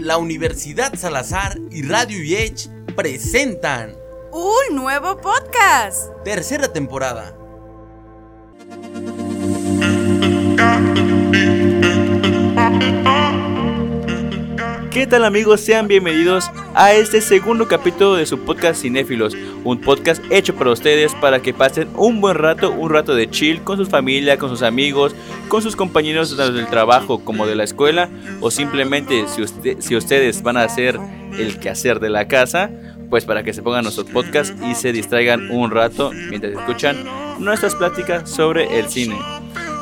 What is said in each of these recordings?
la Universidad Salazar y Radio UH presentan un nuevo podcast. Tercera temporada. ¿Qué tal amigos? Sean bienvenidos a este segundo capítulo de su podcast Cinéfilos, un podcast hecho para ustedes para que pasen un buen rato, un rato de chill con su familia, con sus amigos, con sus compañeros del trabajo como de la escuela o simplemente si, si ustedes van a hacer el quehacer de la casa, pues para que se pongan nuestros podcasts y se distraigan un rato mientras escuchan nuestras pláticas sobre el cine.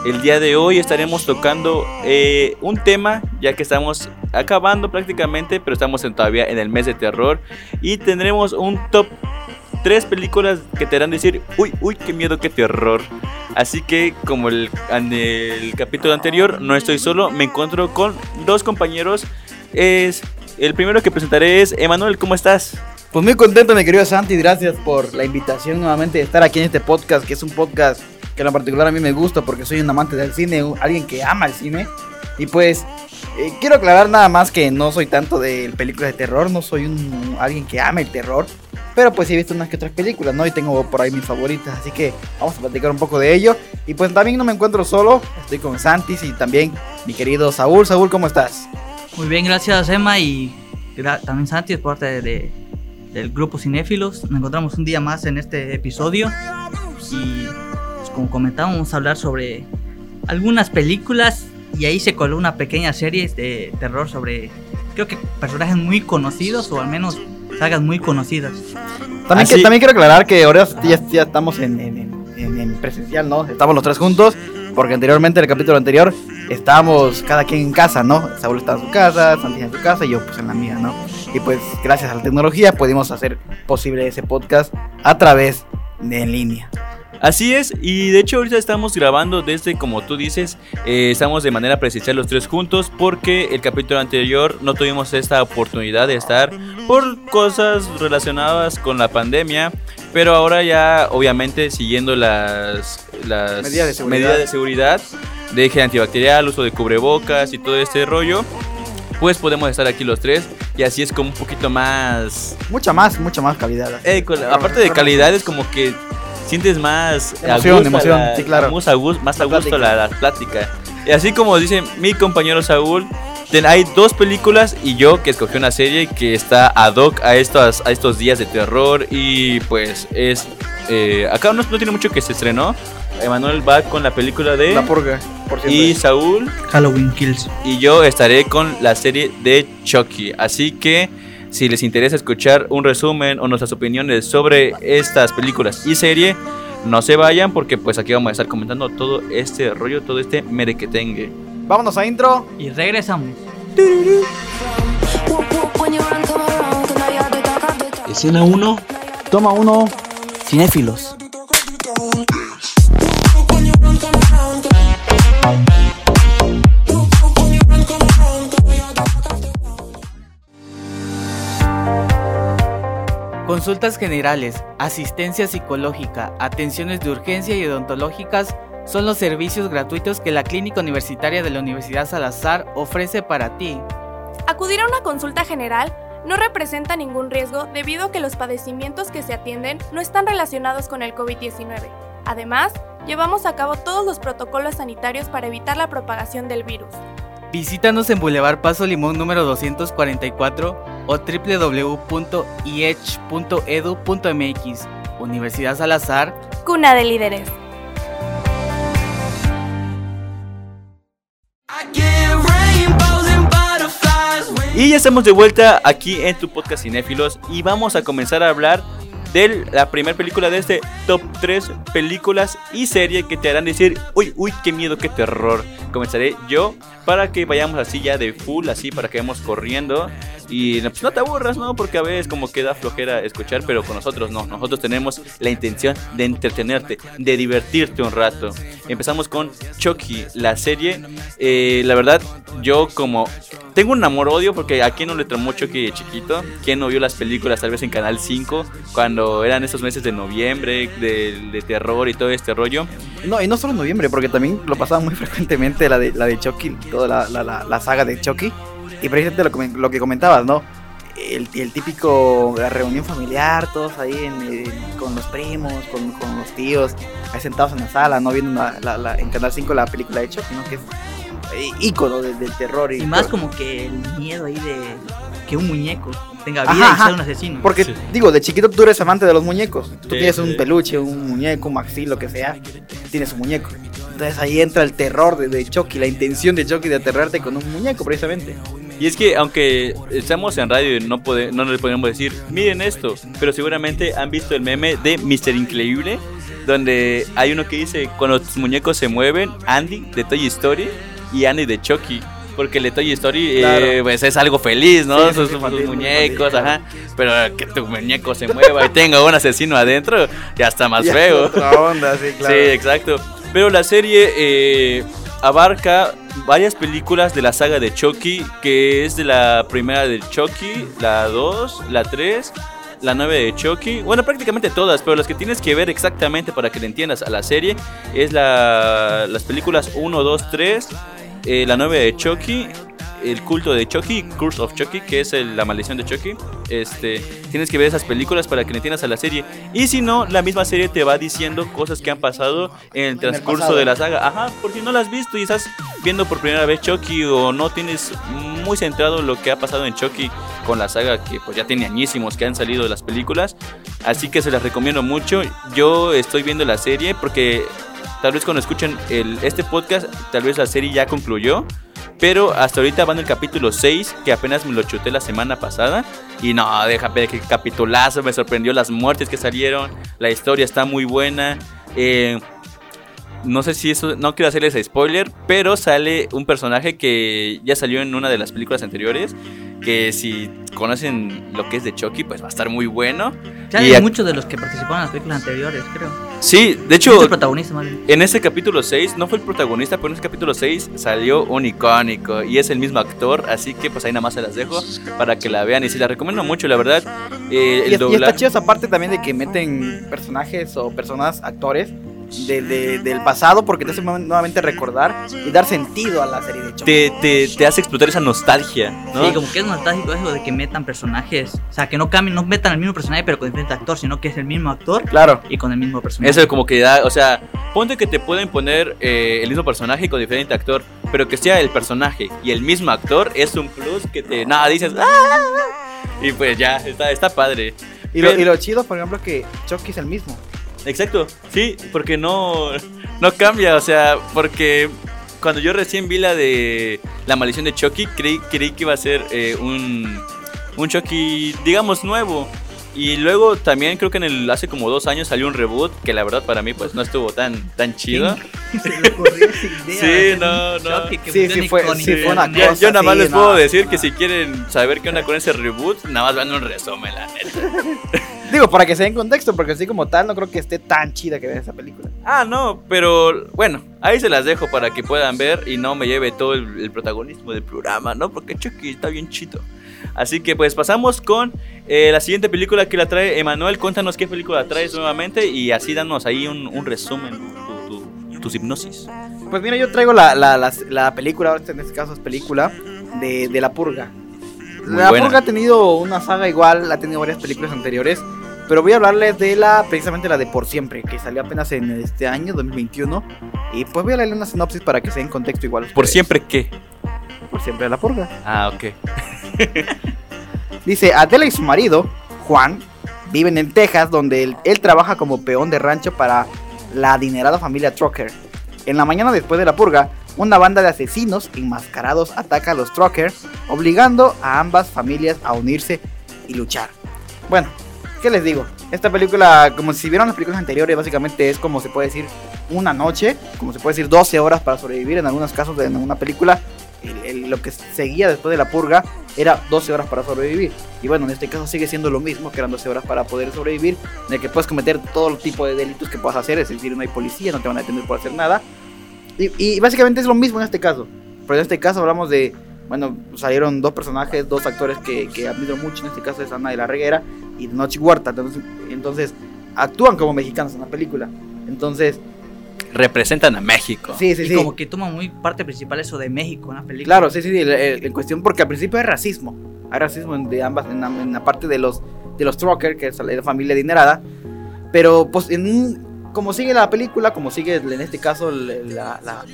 El día de hoy estaremos tocando eh, un tema, ya que estamos acabando prácticamente, pero estamos todavía en el mes de terror. Y tendremos un top 3 películas que te harán decir, uy, uy, qué miedo, qué terror. Así que, como el, en el capítulo anterior, no estoy solo, me encuentro con dos compañeros. Es, el primero que presentaré es Emanuel, ¿cómo estás? Pues muy contento, mi querido Santi, gracias por la invitación nuevamente de estar aquí en este podcast, que es un podcast que en particular a mí me gusta porque soy un amante del cine, alguien que ama el cine. Y pues eh, quiero aclarar nada más que no soy tanto de películas de terror, no soy un, alguien que ama el terror. Pero pues he visto unas que otras películas, ¿no? Y tengo por ahí mis favoritas, así que vamos a platicar un poco de ello. Y pues también no me encuentro solo, estoy con Santis y también mi querido Saúl. Saúl, ¿cómo estás? Muy bien, gracias Emma y también Santi es parte de, del grupo Cinéfilos. Nos encontramos un día más en este episodio y como comentábamos, vamos a hablar sobre algunas películas y ahí se coló una pequeña serie de terror sobre, creo que personajes muy conocidos o al menos sagas muy conocidas. También, también quiero aclarar que ahora ya, ya estamos en, en, presencial, ¿no? Estamos los tres juntos, porque anteriormente, en el capítulo anterior, estábamos cada quien en casa, ¿no? Saúl estaba en su casa, Santi en su casa y yo pues en la mía, ¿no? Y pues gracias a la tecnología pudimos hacer posible ese podcast a través de en línea. Así es, y de hecho ahorita estamos grabando desde, como tú dices, eh, estamos de manera presencial los tres juntos porque el capítulo anterior no tuvimos esta oportunidad de estar por cosas relacionadas con la pandemia, pero ahora ya obviamente siguiendo las, las medidas, de seguridad. de seguridad, de antibacterial, uso de cubrebocas y todo este rollo, pues podemos estar aquí los tres y así es como un poquito más... Mucha más, mucha más calidad. Eh, aparte de calidad es como que sientes más emoción, emoción, sí, claro. Más a gusto, más a gusto la, plática. Y así como dice mi compañero Saúl, hay dos películas y yo que escogí una serie que está ad hoc a estos, a estos días de terror y pues es... Eh, acá no, no tiene mucho que se estrenó. Emanuel va con la película de... La Purga, por Y Saúl... Halloween Kills. Y yo estaré con la serie de Chucky. Así que si les interesa escuchar un resumen o nuestras opiniones sobre estas películas y serie, no se vayan porque pues aquí vamos a estar comentando todo este rollo, todo este merequetengue. Vámonos a intro y regresamos. Escena 1, toma 1, cinéfilos. Consultas generales, asistencia psicológica, atenciones de urgencia y odontológicas son los servicios gratuitos que la Clínica Universitaria de la Universidad Salazar ofrece para ti. Acudir a una consulta general no representa ningún riesgo debido a que los padecimientos que se atienden no están relacionados con el COVID-19. Además, llevamos a cabo todos los protocolos sanitarios para evitar la propagación del virus. Visítanos en Boulevard Paso Limón número 244 o www.ih.edu.mx. Universidad Salazar, cuna de líderes. Y ya estamos de vuelta aquí en tu podcast Cinéfilos y vamos a comenzar a hablar de la primera película de este top 3 películas y serie que te harán decir, uy, uy, qué miedo, qué terror. Comenzaré yo para que vayamos así ya de full, así para que vayamos corriendo. Y pues, no te aburras, ¿no? Porque a veces como queda flojera escuchar, pero con nosotros no. Nosotros tenemos la intención de entretenerte, de divertirte un rato. Empezamos con Chucky, la serie. Eh, la verdad, yo como tengo un amor-odio porque a quién no le tramó Chucky de chiquito. ¿Quién no vio las películas tal vez en Canal 5 cuando eran esos meses de noviembre, de, terror y todo este rollo? No, y no solo en noviembre, porque también lo pasaba muy frecuentemente la de, la de Chucky, toda la, la, la saga de Chucky. Y precisamente lo, que- lo que comentabas, ¿no? El, el típico, la reunión familiar, todos ahí en- en- con los primos, con, con los tíos, ahí sentados en la sala, ¿no? Viendo una- la- la- en Canal 5 la película de Chucky, ¿no? Que es eh, ícono de- del terror. Y, Y más todo. como que el miedo ahí de que un muñeco tenga Ajá, vida y ajá. sea un asesino. Porque, Sí. digo, de chiquito tú eres amante de los muñecos. Tú Sí, tienes un peluche, un muñeco, un maxi, lo que sea. Tienes un muñeco. Entonces ahí entra el terror de, de Chucky, la intención de Chucky de aterrarte con un muñeco, precisamente. Y es que aunque estamos en radio y no, pode- no les podemos decir, miren esto, pero seguramente han visto el meme de Mr. Increíble, donde hay uno que dice, cuando tus muñecos se mueven, Andy de Toy Story y Andy de Chucky. Porque el de Toy Story eh, Claro. pues es algo feliz, ¿no? Sí, sus, muñecos, ajá. Pero que tu muñeco se mueva y tenga un asesino adentro, ya está más Ya, feo. otra onda, sí, claro. Sí, exacto. Pero la serie eh, abarca varias películas de la saga de Chucky, que es de la primera de Chucky, la 2, la 3, la 9 de Chucky. Bueno, prácticamente todas, pero las que tienes que ver exactamente para que le entiendas a la serie es la, las películas 1, 2, 3, eh, la 9 de Chucky. El culto de Chucky, Curse of Chucky, que es el- la maldición de Chucky. Este, tienes que ver esas películas para que le entiendas a la serie. Y si no, la misma serie te va diciendo cosas que han pasado en el transcurso de la saga. Ajá, por si no la has visto y estás viendo por primera vez Chucky o no tienes muy centrado lo que ha pasado en Chucky con la saga que pues ya tiene añísimos que han salido de las películas. Así que se las recomiendo mucho. Yo estoy viendo la serie porque tal vez cuando escuchen el, este podcast, tal vez la serie ya concluyó. Pero hasta ahorita van el capítulo 6, que apenas me lo chuté la semana pasada. Y no, déjame que capitulazo, me sorprendió las muertes que salieron. La historia está muy buena. Eh, no sé si eso, no quiero hacerles spoiler, pero sale un personaje que ya salió en una de las películas anteriores. Que si conocen lo que es de Chucky, pues va a estar muy bueno. Ya y hay muchos de los que participaron en las películas anteriores, creo. Sí, de Este hecho, protagonista, más bien. en ese capítulo 6, no fue el protagonista, pero en ese capítulo 6 salió un icónico y es el mismo actor, así que pues ahí nada más se las dejo para que la vean y si la recomiendo mucho, la verdad. Eh, Y, y está chido esa parte también de que meten personajes o personas, actores de- de- del pasado porque te hace nueva- nuevamente recordar y dar sentido a la serie de Chucky. Te, te, te hace explotar esa nostalgia, ¿no? Sí, como que es nostálgico eso de que metan personajes. O sea, que no cambien, no metan el mismo personaje, pero con diferente actor, sino que es el mismo actor Claro. y con el mismo personaje. Eso como que da, o sea, ponte que te pueden poner eh, el mismo personaje con diferente actor, pero que sea el personaje y el mismo actor es un plus que te, nada, dices, ¡ah! Y pues ya, está, está padre. Y lo, y lo chido, por ejemplo, que Chucky es el mismo. Exacto, sí, porque no, no cambia, o sea, porque cuando yo recién vi la de La maldición de Chucky, creí, creí que iba a ser eh, un, un Chucky, digamos, nuevo. Y luego también creo que en el hace como dos años salió un reboot que la verdad para mí pues no estuvo tan, tan chido. Se le ocurrió esa idea Sí, no, no. Chucky que Sí, sí fue- sí fue una internet. Yo, cosa yo nada más así, les no, puedo no, decir no. que si quieren saber qué onda con ese reboot, nada más vean un resumen, la neta. Digo, para que se den contexto, porque así como tal, no creo que esté tan chida que vean esa película. Ah, no, pero bueno, ahí se las dejo para que puedan ver y no me lleve todo el, el protagonismo del programa, ¿no? Porque Chucky está bien chido. Así que pues pasamos con eh, la siguiente película que la trae Emanuel. Cuéntanos qué película traes nuevamente y así danos ahí un, un resumen, tu, tu- tus hipnosis. Pues mira, yo traigo la, la, la, la película, ahorita en este caso es película, de, de La Purga. Muy la buena. Purga ha tenido una saga igual, ha tenido varias películas anteriores, pero voy a hablarles de la, precisamente la de Por Siempre, que salió apenas en este año, 2021. Y pues voy a leerle una sinopsis para que se den contexto igual. ¿Por ustedes. siempre qué? Por Siempre de La Purga. Ah, ok. Dice, Adela y su marido, Juan, viven en Texas, donde él, él trabaja como peón de rancho para la adinerada familia Trucker. En la mañana después de la purga, una banda de asesinos enmascarados ataca a los Trucker, obligando a ambas familias a unirse y luchar. Bueno, ¿qué les digo? Esta película, como si vieron las películas anteriores, básicamente es como se puede decir una noche, como se puede decir 12 horas para sobrevivir en algunos casos de una película. el- el- lo que seguía después de la purga era 12 horas para sobrevivir. Y bueno, en este caso sigue siendo lo mismo, que eran 12 horas para poder sobrevivir, en el que puedes cometer todo tipo de delitos que puedas hacer, es decir, no hay policía, no te van a detener por hacer nada. Y, y básicamente es lo mismo en este caso. Pero en este caso hablamos de, bueno, salieron dos personajes, dos actores que, que admiro mucho, en este caso es Ana de la Reguera y Noche Huerta. Entonces, entonces actúan como mexicanos en la película. Entonces, representan a México. Sí, sí, y sí. como que toma muy parte principal eso de México en la película. Claro, sí, sí, sí, en cuestión porque al principio hay racismo. Hay racismo en- de ambas, en la, en la parte de los de los trucker, que es la familia adinerada. Pero pues en un- como sigue la película, como sigue en este caso la, la-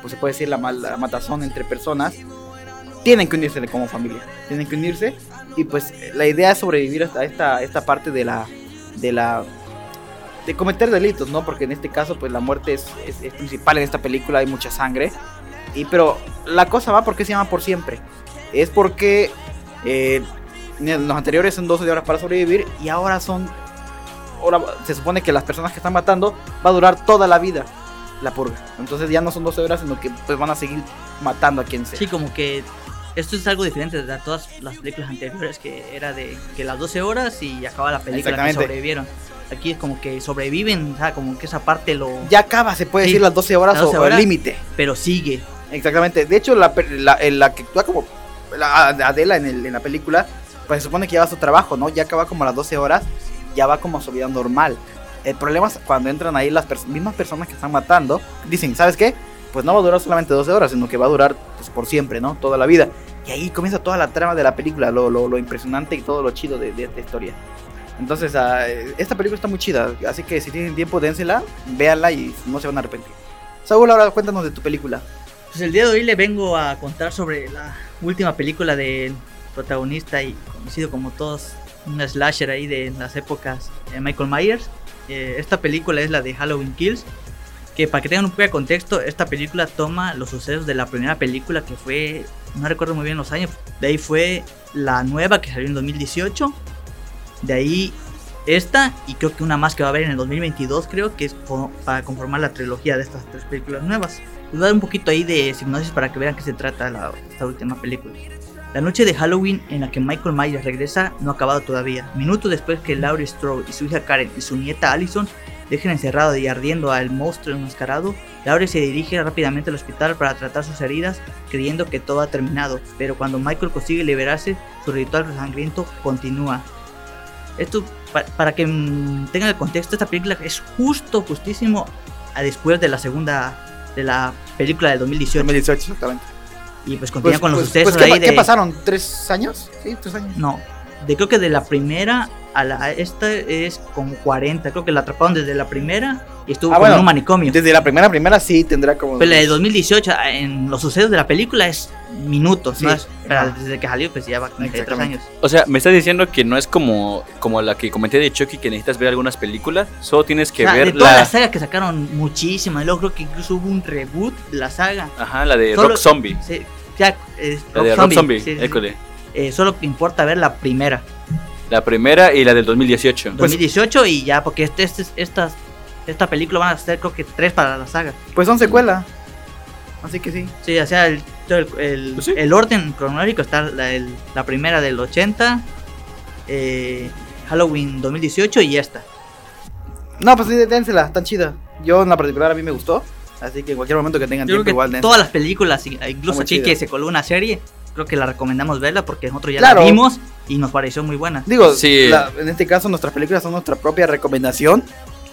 pues se puede decir la, mal- la matazón entre personas, tienen que unirse como familia, tienen que unirse y pues la idea es sobrevivir hasta esta esta parte de la de la de cometer delitos, ¿no? Porque en este caso pues la muerte es, es- principal en esta película, hay mucha sangre. Y pero la cosa va porque se llama por siempre. Es porque eh, los anteriores son 12 horas para sobrevivir y ahora son ahora se supone que las personas que están matando va a durar toda la vida la purga. Entonces ya no son 12 horas, sino que pues van a seguir matando a quien sea. Sí, como que esto es algo diferente de todas las películas anteriores, que era de que las 12 horas y acaba la película que sobrevivieron. Aquí es como que sobreviven, o sea, como que esa parte lo... Ya acaba, se puede Sí, decir las 12 horas las 12 o- el límite. Pero sigue. Exactamente. De hecho, la, la, la que actúa como la Adela en, el- en la película, pues se supone que ya va a su trabajo, ¿no? Ya acaba como las 12 horas, ya va como a su vida normal. El problema es cuando entran ahí las pers- mismas personas que están matando, dicen, ¿sabes qué? Pues no va a durar solamente 12 horas, sino que va a durar pues, por siempre, ¿no? Toda la vida. Ahí comienza toda la trama de la película, lo, lo, impresionante y todo lo chido de, de esta historia. Entonces, ah, esta película está muy chida, así que si tienen tiempo, dénsela, véanla y no se van a arrepentir. Saúl, ahora cuéntanos de tu película. Pues el día de hoy le vengo a contar sobre la última película del protagonista y conocido como todos, un slasher ahí de las épocas Michael Myers. Eh, esta película es la de Halloween Kills. Que para que tengan un poco de contexto, esta película toma los sucesos de la primera película que fue, no recuerdo muy bien los años, de ahí fue la nueva que salió en 2018, de ahí esta y creo que una más que va a haber en el 2022 creo que es para conformar la trilogía de estas tres películas nuevas. Les voy a dar un poquito ahí de hipnosis para que vean qué se trata la- esta última película. La noche de Halloween en la que Michael Myers regresa no ha acabado todavía. Minutos después que Laurie Strode y su hija Karen y su nieta Allison dejen encerrado y ardiendo al monstruo enmascarado, Laurie se dirige rápidamente al hospital para tratar sus heridas, creyendo que todo ha terminado. Pero cuando Michael consigue liberarse, su ritual sangriento continúa. Esto, pa- para que mm, tengan el contexto, esta película es justo, justísimo a después de la segunda, de la película del 2018. 2018, exactamente. Y pues continúa con los pues, sucesos pues, ¿qué, ahí pa- de... ¿qué pasaron? ¿Tres años? Sí, tres años. No, de creo que de la primera a la esta es como 40. Creo que la atraparon desde la primera y estuvo Ah, como bueno, en un manicomio. Desde la primera, primera sí tendrá como. Pero la de 2018, ah, en los sucesos de la película es minutos, Sí. ¿no? Pero desde que salió, pues ya va con 33 Exactamente. años. O sea, me estás diciendo que no es como, como la que comenté de Chucky, que necesitas ver algunas películas. Solo tienes que O sea, ver de toda la. la saga que sacaron muchísimas. Luego creo que incluso hubo un reboot de la saga. Ajá, la de Solo- Rock Zombie. Sí, ya, es La de Rock Zombie, sí, sí, sí. école. Eh, solo importa ver la primera, La primera y la del 2018. Pues- 2018 y ya, porque este, este- estas, esta película van a ser creo que tres para la saga. Pues son secuela. Así que sí. Sí, o sea, el, el, el- Pues sí. el orden cronológico está la, el- la primera del 80, eh, Halloween 2018 y esta. No, pues sí, dénsela, tan chida. Yo en la particular a mí me gustó. Así que en cualquier momento que tengan Yo creo tiempo, que igual dense. todas las películas, incluso aquí que se coló una serie, creo que la recomendamos verla porque nosotros ya Claro. la vimos y nos pareció muy buena. Digo, Sí. la- en este caso nuestras películas son nuestra propia recomendación.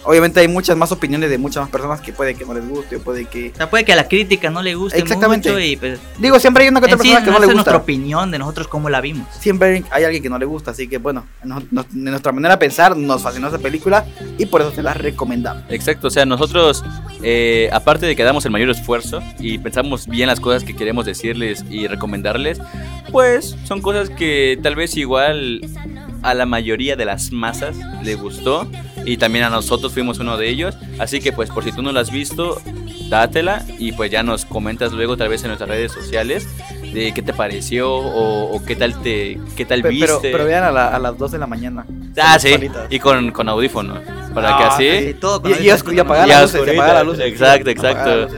Obviamente hay muchas más opiniones de muchas más personas que puede que no les guste o puede que... O sea, puede que a la crítica no le guste Exactamente. mucho y pues Digo, siempre hay una que otra sí, persona que no esa le es nuestra gusta. opinión de nosotros cómo la vimos. Siempre hay alguien que no le gusta, así que bueno, no- no- de nuestra manera de pensar nos fascinó esa película y por eso se la recomendamos. Exacto, o sea, nosotros, eh, aparte de que damos el mayor esfuerzo y pensamos bien las cosas que queremos decirles y recomendarles, pues son cosas que tal vez igual a la mayoría de las masas le gustó y también a nosotros fuimos uno de ellos. Así que pues por si tú no la has visto, dátela y pues ya nos comentas luego tal vez en nuestras redes sociales de qué te pareció o, o qué tal te qué tal viste. Pero, pero vean a, la- a las 2 de la mañana. ah, sí, Solitas. y con, con audífonos para que Ah, así Sí, todo con Y, y, y apagar oscurita. luces. Exacto, exacto.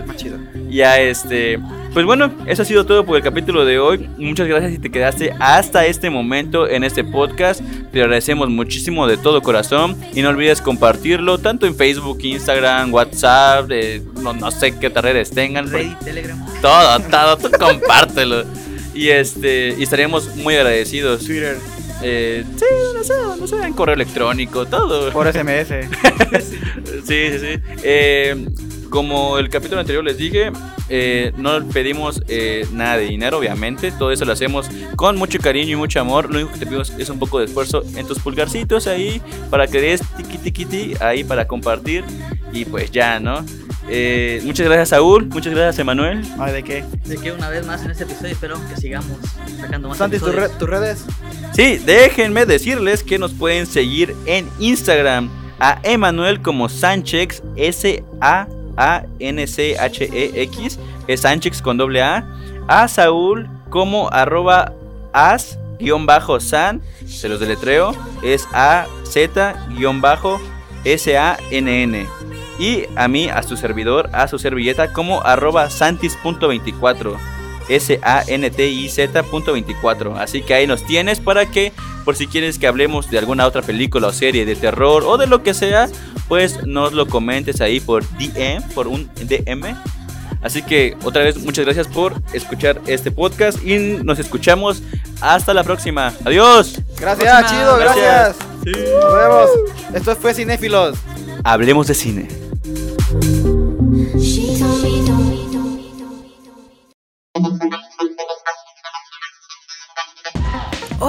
Ya este, pues bueno, eso ha sido todo por el capítulo de hoy. Muchas gracias si te quedaste hasta este momento en este podcast. Te agradecemos muchísimo de todo corazón y no olvides compartirlo tanto en Facebook, Instagram, WhatsApp, eh, no, no sé qué otras redes tengan. pero Reddit, Telegram. Todo, todo, tú compártelo. Y este, y estaríamos muy agradecidos. Twitter, Eh, sí, no sé, no sé, en correo electrónico, todo. por SMS. Sí, sí, sí. Eh, como el capítulo anterior les dije, eh, no pedimos eh, nada de dinero, obviamente. Todo eso lo hacemos con mucho cariño y mucho amor. Lo único que te pedimos es un poco de esfuerzo en tus pulgarcitos ahí para que des tiqui tiqui ti ahí para compartir. Y pues ya, ¿no? Eh, muchas gracias, Saúl. Muchas gracias, Emanuel. Ay, ¿de qué? De que una vez más en este episodio espero que sigamos sacando más Santi, ¿tus re- tus redes? Sí, déjenme decirles que nos pueden seguir en Instagram a Emanuel como Sánchez, S-A-A-N-C-H-E-X, es Sánchez con doble A, a Saúl como arroba as guion bajo san, se los deletreo, es A Z guion bajo S A N N. Y a mí, a su servidor, a su servilleta como arroba santis.24. S-A-N-T-I-Z.24. Así que ahí nos tienes para que, por si quieres que hablemos de alguna otra película o serie de terror o de lo que sea, pues nos lo comentes ahí por DM, por un DM. Así que otra vez muchas gracias por escuchar este podcast y nos escuchamos hasta la próxima. Adiós. Gracias, Próxima. chido, gracias. Gracias. Nos vemos. Esto fue Cinéfilos. Hablemos de cine.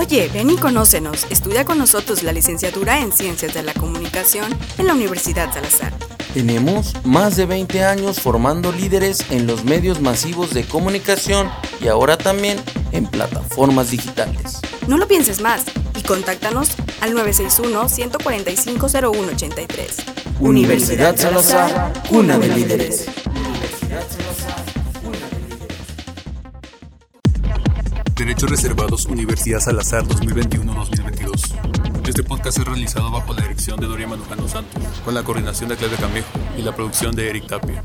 Oye, ven y conócenos. Estudia con nosotros la licenciatura en Ciencias de la Comunicación en la Universidad Salazar. Tenemos más de 20 años formando líderes en los medios masivos de comunicación y ahora también en plataformas digitales. No lo pienses más y contáctanos al 961-145-0183. Universidad Salazar, cuna de líderes. Derechos Reservados Universidad Salazar 2021-2022. Este podcast es realizado bajo la dirección de Doria Manujano Santos, con la coordinación de Claudia Camejo y la producción de Eric Tapia.